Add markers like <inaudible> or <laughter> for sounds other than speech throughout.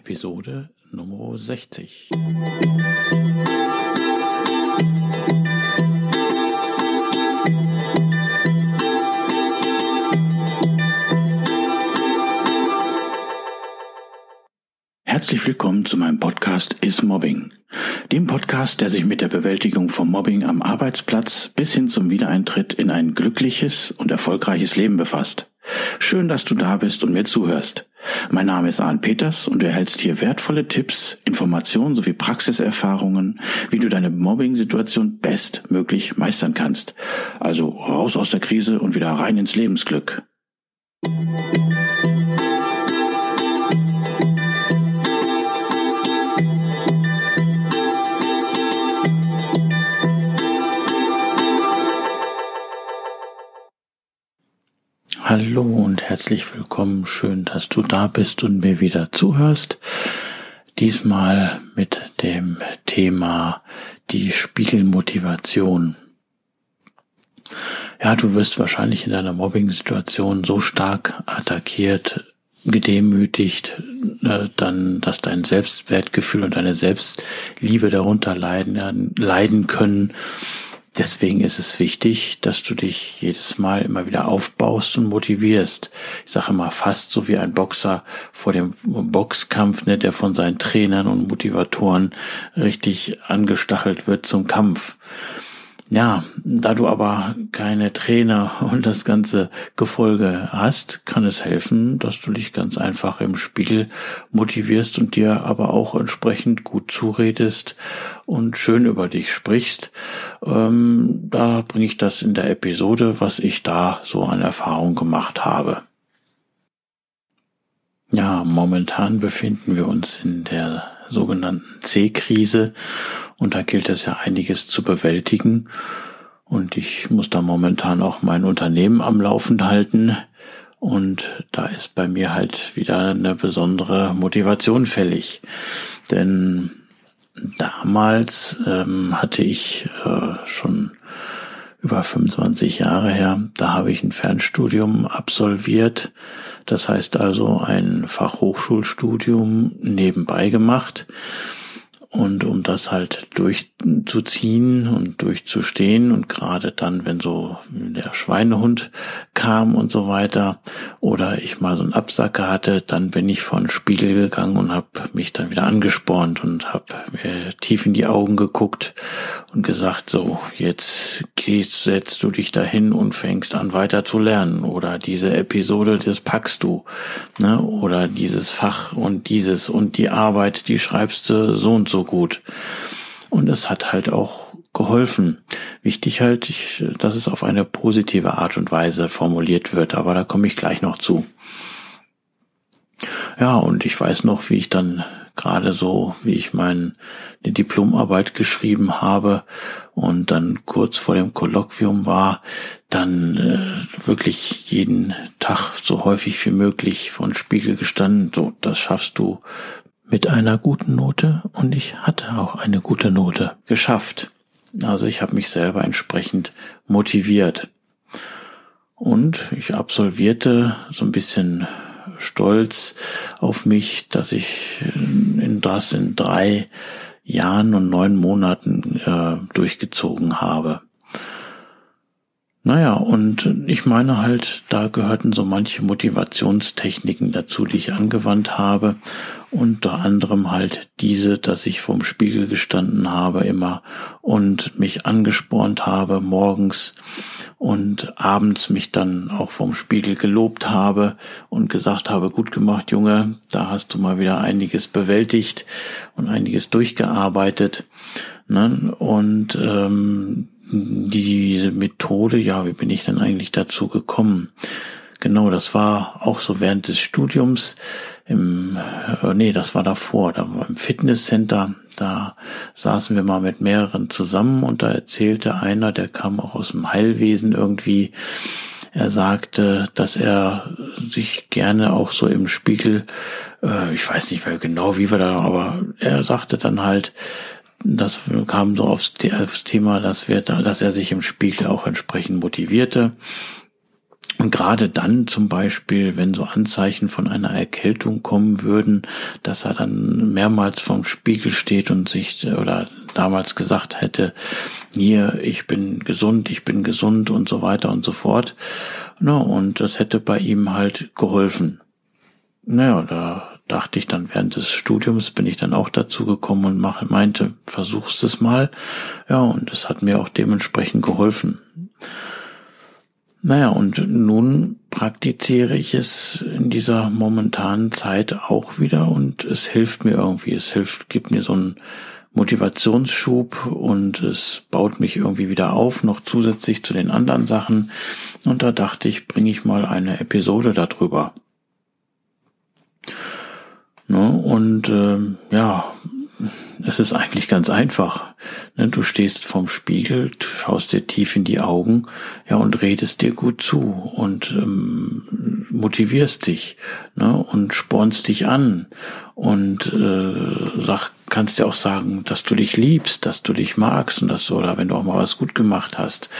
Episode Nummer 60. Herzlich willkommen zu meinem Podcast Is Mobbing, dem Podcast, der sich mit der Bewältigung von Mobbing am Arbeitsplatz bis hin zum Wiedereintritt in ein glückliches und erfolgreiches Leben befasst. Schön, dass du da bist und mir zuhörst. Mein Name ist Arne Peters und du erhältst hier wertvolle Tipps, Informationen sowie Praxiserfahrungen, wie du deine Mobbing-Situation bestmöglich meistern kannst. Also raus aus der Krise und wieder rein ins Lebensglück. Hallo und herzlich willkommen. Schön, dass du da bist und mir wieder zuhörst. Diesmal mit dem Thema die Spiegelmotivation. Ja, du wirst wahrscheinlich in deiner Mobbing-Situation so stark attackiert, gedemütigt, äh, dann, dass dein Selbstwertgefühl und deine Selbstliebe darunter leiden, leiden können Deswegen ist es wichtig, dass du dich jedes Mal immer wieder aufbaust und motivierst. Ich sage immer fast so wie ein Boxer vor dem Boxkampf, ne, der von seinen Trainern und Motivatoren richtig angestachelt wird zum Kampf. Ja, da du aber keine Trainer und das ganze Gefolge hast, kann es helfen, dass du dich ganz einfach im Spiegel motivierst und dir aber auch entsprechend gut zuredest und schön über dich sprichst. Ähm, da bringe ich das in der Episode, was ich da so an Erfahrung gemacht habe. Ja, momentan befinden wir uns in der sogenannten C-Krise und da gilt es ja einiges zu bewältigen. Und ich muss da momentan auch mein Unternehmen am Laufen halten. Und da ist bei mir halt wieder eine besondere Motivation fällig. Denn damals ähm, hatte ich äh, schon über 25 Jahre her, da habe ich ein Fernstudium absolviert. Das heißt also ein Fachhochschulstudium nebenbei gemacht. Und um das halt durchzuziehen und durchzustehen und gerade dann, wenn so der Schweinehund kam und so weiter oder ich mal so einen Absacker hatte, dann bin ich vor den Spiegel gegangen und habe mich dann wieder angespornt und habe mir tief in die Augen geguckt und gesagt, so, jetzt gehst, setzt du dich dahin und fängst an weiter zu lernen oder diese Episode, das packst du, ne? oder dieses Fach und dieses und die Arbeit, die schreibst du so und so gut. Und es hat halt auch geholfen. Wichtig halt, ich, dass es auf eine positive Art und Weise formuliert wird, aber da komme ich gleich noch zu. Ja, und ich weiß noch, wie ich dann gerade so, wie ich meine Diplomarbeit geschrieben habe und dann kurz vor dem Kolloquium war, dann äh, wirklich jeden Tag so häufig wie möglich von Spiegel gestanden, so, das schaffst du mit einer guten Note und ich hatte auch eine gute Note geschafft. Also ich habe mich selber entsprechend motiviert. Und ich absolvierte so ein bisschen stolz auf mich, dass ich in das in drei Jahren und neun Monaten äh, durchgezogen habe. Naja, und ich meine halt, da gehörten so manche Motivationstechniken dazu, die ich angewandt habe. Unter anderem halt diese, dass ich vorm Spiegel gestanden habe immer und mich angespornt habe morgens und abends mich dann auch vorm Spiegel gelobt habe und gesagt habe, gut gemacht, Junge, da hast du mal wieder einiges bewältigt und einiges durchgearbeitet. Ne? Und ähm, diese Methode, ja, wie bin ich denn eigentlich dazu gekommen? Genau, das war auch so während des Studiums im, äh, nee, das war davor, da war im Fitnesscenter, da saßen wir mal mit mehreren zusammen und da erzählte einer, der kam auch aus dem Heilwesen irgendwie, er sagte, dass er sich gerne auch so im Spiegel, äh, ich weiß nicht mehr genau, wie wir da, aber er sagte dann halt, das kam so aufs, aufs Thema, dass wir da, dass er sich im Spiegel auch entsprechend motivierte Und gerade dann zum Beispiel, wenn so Anzeichen von einer Erkältung kommen würden, dass er dann mehrmals vorm Spiegel steht und sich oder damals gesagt hätte, hier, ich bin gesund, ich bin gesund und so weiter und so fort. Na, und das hätte bei ihm halt geholfen. Naja, da dachte ich dann während des Studiums bin ich dann auch dazu gekommen und meinte, versuchst es mal. Ja, und es hat mir auch dementsprechend geholfen. Naja, und nun praktiziere ich es in dieser momentanen Zeit auch wieder und es hilft mir irgendwie. Es hilft, gibt mir so einen Motivationsschub und es baut mich irgendwie wieder auf, noch zusätzlich zu den anderen Sachen. Und da dachte ich, bringe ich mal eine Episode darüber. Ne? Und äh, ja, es ist eigentlich ganz einfach. Ne? Du stehst vorm Spiegel, schaust dir tief in die Augen, ja, und redest dir gut zu und ähm, motivierst dich ne? und spornst dich an und äh, sag, kannst dir auch sagen, dass du dich liebst, dass du dich magst und dass oder wenn du auch mal was gut gemacht hast.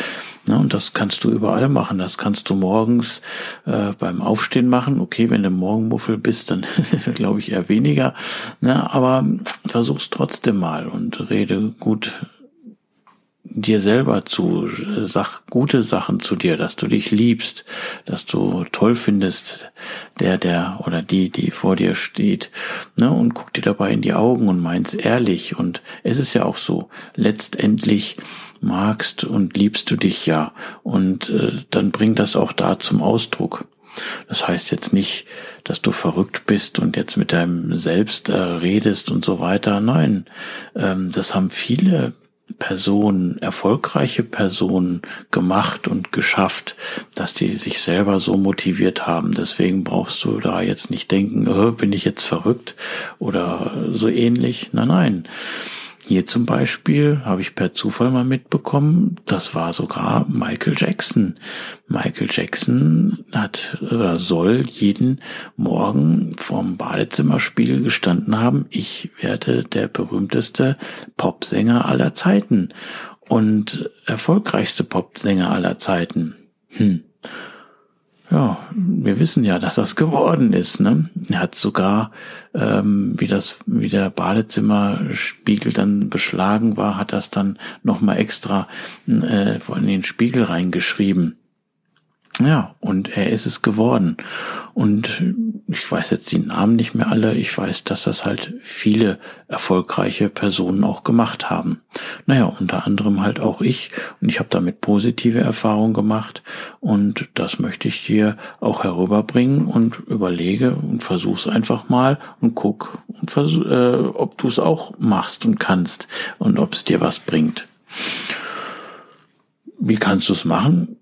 Ne, und das kannst du überall machen. Das kannst du morgens äh, beim Aufstehen machen. Okay, wenn du Morgenmuffel bist, dann <laughs> glaube ich eher weniger. Ne, aber versuch's trotzdem mal und rede gut dir selber zu, sag gute Sachen zu dir, dass du dich liebst, dass du toll findest, der, der oder die, die vor dir steht, ne, und guck dir dabei in die Augen und meinst ehrlich. Und es ist ja auch so, letztendlich magst und liebst du dich ja. Und äh, dann bring das auch da zum Ausdruck. Das heißt jetzt nicht, dass du verrückt bist und jetzt mit deinem Selbst äh, redest und so weiter. Nein, ähm, das haben viele Personen, erfolgreiche Personen gemacht und geschafft, dass die sich selber so motiviert haben. Deswegen brauchst du da jetzt nicht denken, oh, bin ich jetzt verrückt oder so ähnlich. Nein, nein. Hier zum Beispiel habe ich per Zufall mal mitbekommen, das war sogar Michael Jackson. Michael Jackson hat oder soll jeden Morgen vorm Badezimmerspiegel gestanden haben, ich werde der berühmteste Popsänger aller Zeiten und erfolgreichste Popsänger aller Zeiten. Hm. Ja, wir wissen ja, dass das geworden ist. Ne? Er hat sogar, ähm, wie das, wie der Badezimmerspiegel dann beschlagen war, hat das dann nochmal extra äh, in den Spiegel reingeschrieben. Ja, und er ist es geworden. Und ich weiß jetzt die Namen nicht mehr alle. Ich weiß, dass das halt viele erfolgreiche Personen auch gemacht haben. Naja, unter anderem halt auch ich. Und ich habe damit positive Erfahrungen gemacht. Und das möchte ich dir auch herüberbringen und überlege und versuch's einfach mal und guck, und versuch, äh, ob du es auch machst und kannst und ob es dir was bringt. Wie kannst du es machen?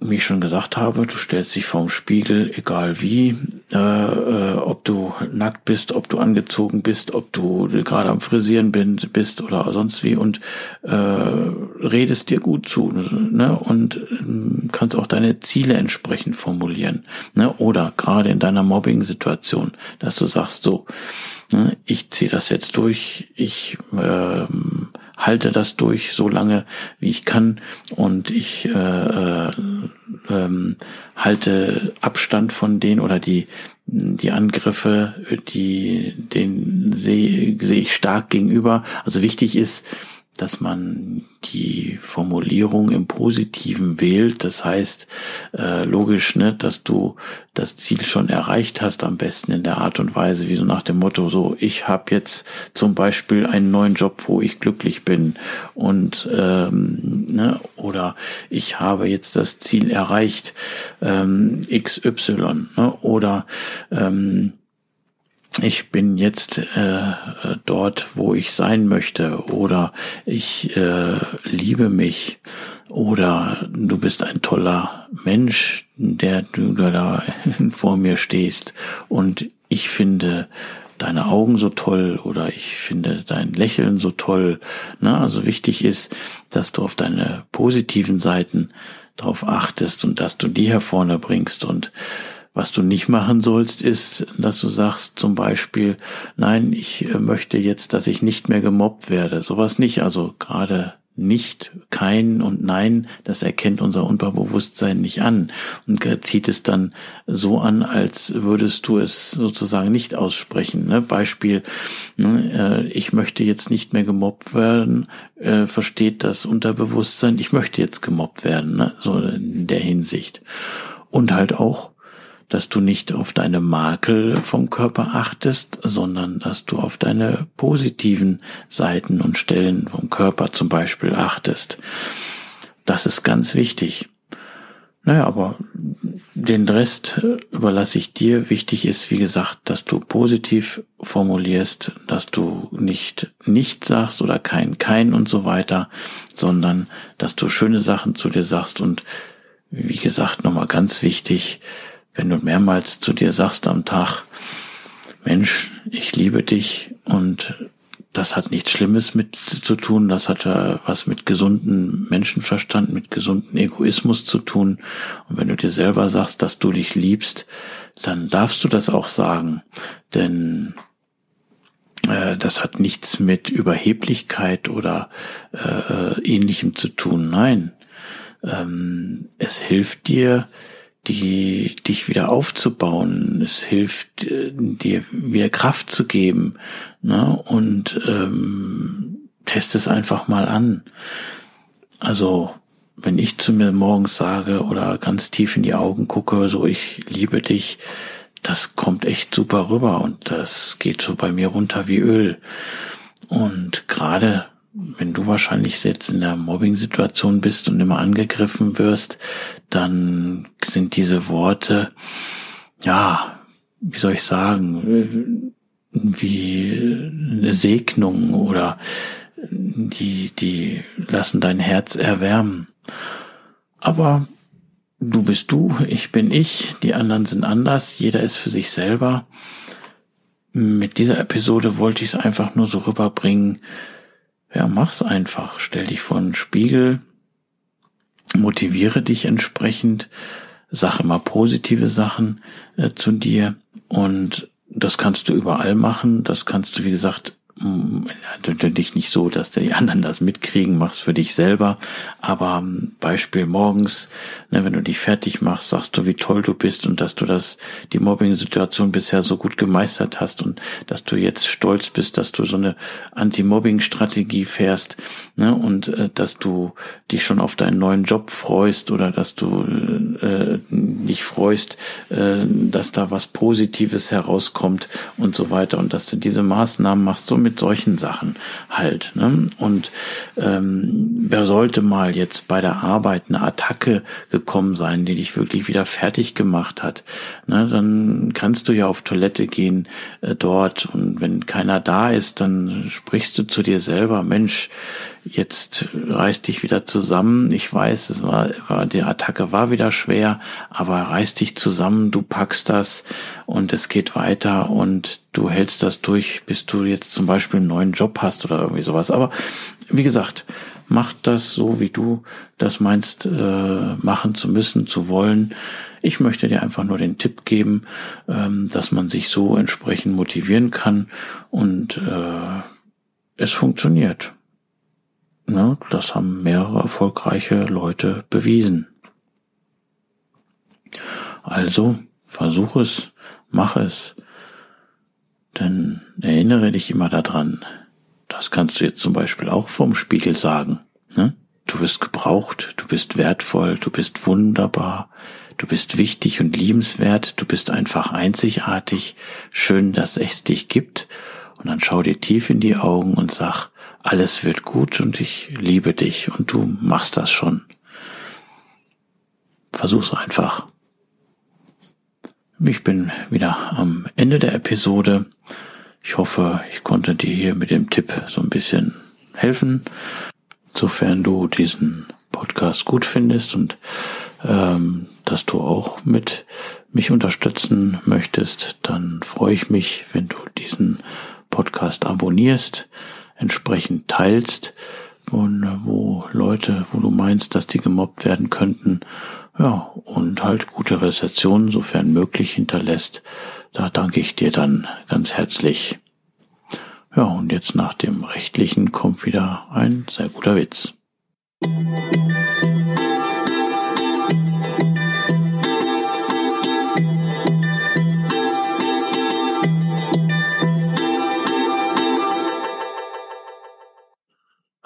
Wie ich schon gesagt habe, du stellst dich vorm Spiegel, egal wie, äh, äh, ob du nackt bist, ob du angezogen bist, ob du gerade am Frisieren bist oder sonst wie und äh, redest dir gut zu ne? und äh, kannst auch deine Ziele entsprechend formulieren. Ne? Oder gerade in deiner Mobbing-Situation, dass du sagst, so, ne, ich ziehe das jetzt durch, ich äh, halte das durch so lange, wie ich kann und ich äh, äh, ähm, halte Abstand von denen oder die die Angriffe, die den sehe sehe ich stark gegenüber. Also wichtig ist, dass man die Formulierung im Positiven wählt. Das heißt, äh, logisch, ne, dass du das Ziel schon erreicht hast, am besten in der Art und Weise, wie so nach dem Motto, so, ich habe jetzt zum Beispiel einen neuen Job, wo ich glücklich bin und ähm, ne, oder ich habe jetzt das Ziel erreicht, ähm, XY, ne, oder ähm, ich bin jetzt äh, dort, wo ich sein möchte, oder ich äh, liebe mich, oder du bist ein toller Mensch, der du da <laughs> vor mir stehst, und ich finde deine Augen so toll oder ich finde dein Lächeln so toll. Na, also wichtig ist, dass du auf deine positiven Seiten darauf achtest und dass du die hervorne bringst. Und was du nicht machen sollst, ist, dass du sagst zum Beispiel, nein, ich äh, möchte jetzt, dass ich nicht mehr gemobbt werde. Sowas nicht. Also gerade nicht, kein und nein, das erkennt unser Unterbewusstsein nicht an und zieht es dann so an, als würdest du es sozusagen nicht aussprechen. Ne? Beispiel, ne, äh, ich möchte jetzt nicht mehr gemobbt werden, äh, versteht das Unterbewusstsein, ich möchte jetzt gemobbt werden, ne? so in der Hinsicht. Und halt auch, dass du nicht auf deine Makel vom Körper achtest, sondern dass du auf deine positiven Seiten und Stellen vom Körper zum Beispiel achtest. Das ist ganz wichtig. Naja, aber den Rest überlasse ich dir. Wichtig ist, wie gesagt, dass du positiv formulierst, dass du nicht nicht sagst oder kein kein und so weiter, sondern dass du schöne Sachen zu dir sagst und wie gesagt, nochmal ganz wichtig, wenn du mehrmals zu dir sagst am Tag, Mensch, ich liebe dich und das hat nichts Schlimmes mit zu tun, das hat ja was mit gesunden Menschenverstand, mit gesunden Egoismus zu tun. Und wenn du dir selber sagst, dass du dich liebst, dann darfst du das auch sagen. Denn äh, das hat nichts mit Überheblichkeit oder äh, ähnlichem zu tun. Nein, ähm, es hilft dir, die, dich wieder aufzubauen. Es hilft äh, dir wieder Kraft zu geben. Ne? Und ähm, test es einfach mal an. Also wenn ich zu mir morgens sage oder ganz tief in die Augen gucke, so ich liebe dich, das kommt echt super rüber und das geht so bei mir runter wie Öl. Und gerade wenn du wahrscheinlich jetzt in der Mobbing-Situation bist und immer angegriffen wirst, dann sind diese Worte, ja, wie soll ich sagen, wie eine Segnung oder die, die lassen dein Herz erwärmen. Aber du bist du, ich bin ich, die anderen sind anders, jeder ist für sich selber. Mit dieser Episode wollte ich es einfach nur so rüberbringen, ja, mach's einfach. Stell dich vor einen Spiegel, motiviere dich entsprechend, sag immer positive Sachen äh, zu dir und das kannst du überall machen. Das kannst du, wie gesagt, natürlich nicht so, dass die anderen das mitkriegen, mach's für dich selber. Aber ähm, Beispiel morgens, ne, wenn du dich fertig machst, sagst du, wie toll du bist und dass du das, die Mobbing-Situation bisher so gut gemeistert hast und dass du jetzt stolz bist, dass du so eine Anti-Mobbing-Strategie fährst, ne, und äh, dass du dich schon auf deinen neuen Job freust oder dass du äh, dich freust, äh, dass da was Positives herauskommt und so weiter und dass du diese Maßnahmen machst, so mit solchen Sachen halt. Ne? Und ähm, wer sollte mal jetzt bei der Arbeit eine Attacke gekommen sein, die dich wirklich wieder fertig gemacht hat, ne? dann kannst du ja auf Toilette gehen äh, dort und wenn keiner da ist, dann sprichst du zu dir selber, Mensch, jetzt reiß dich wieder zusammen. Ich weiß, es war, war die Attacke war wieder schwer, aber reiß dich zusammen, du packst das und es geht weiter und du hältst das durch, bis du jetzt zum Beispiel einen neuen Job hast oder irgendwie sowas. Aber wie gesagt, mach das so, wie du das meinst, äh, machen zu müssen, zu wollen. Ich möchte dir einfach nur den Tipp geben, ähm, dass man sich so entsprechend motivieren kann und äh, es funktioniert. Ne, das haben mehrere erfolgreiche Leute bewiesen. Also versuch es, mach es, denn erinnere dich immer daran. Das kannst du jetzt zum Beispiel auch vom Spiegel sagen. Ne? Du wirst gebraucht, du bist wertvoll, du bist wunderbar, du bist wichtig und liebenswert, du bist einfach einzigartig, schön, dass es dich gibt. Und dann schau dir tief in die Augen und sag, alles wird gut und ich liebe dich und du machst das schon. Versuch's einfach. Ich bin wieder am Ende der Episode. Ich hoffe, ich konnte dir hier mit dem Tipp so ein bisschen helfen. Sofern du diesen Podcast gut findest und ähm, dass du auch mit mich unterstützen möchtest, dann freue ich mich, wenn du diesen Podcast abonnierst entsprechend teilst und wo Leute, wo du meinst, dass die gemobbt werden könnten, ja, und halt gute Rezensionen, sofern möglich, hinterlässt. Da danke ich dir dann ganz herzlich. Ja, und jetzt nach dem rechtlichen kommt wieder ein sehr guter Witz.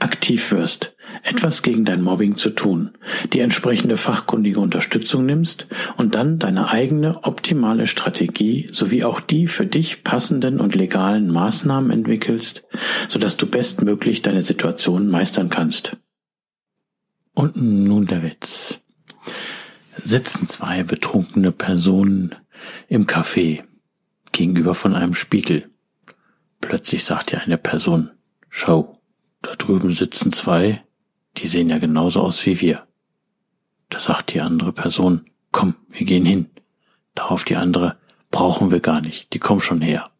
aktiv wirst, etwas gegen dein Mobbing zu tun, die entsprechende fachkundige Unterstützung nimmst und dann deine eigene optimale Strategie sowie auch die für dich passenden und legalen Maßnahmen entwickelst, sodass du bestmöglich deine Situation meistern kannst. Und nun der Witz. Sitzen zwei betrunkene Personen im Café gegenüber von einem Spiegel. Plötzlich sagt ja eine Person, schau, da drüben sitzen zwei, die sehen ja genauso aus wie wir. Da sagt die andere Person, komm, wir gehen hin. Darauf die andere, brauchen wir gar nicht, die kommen schon her.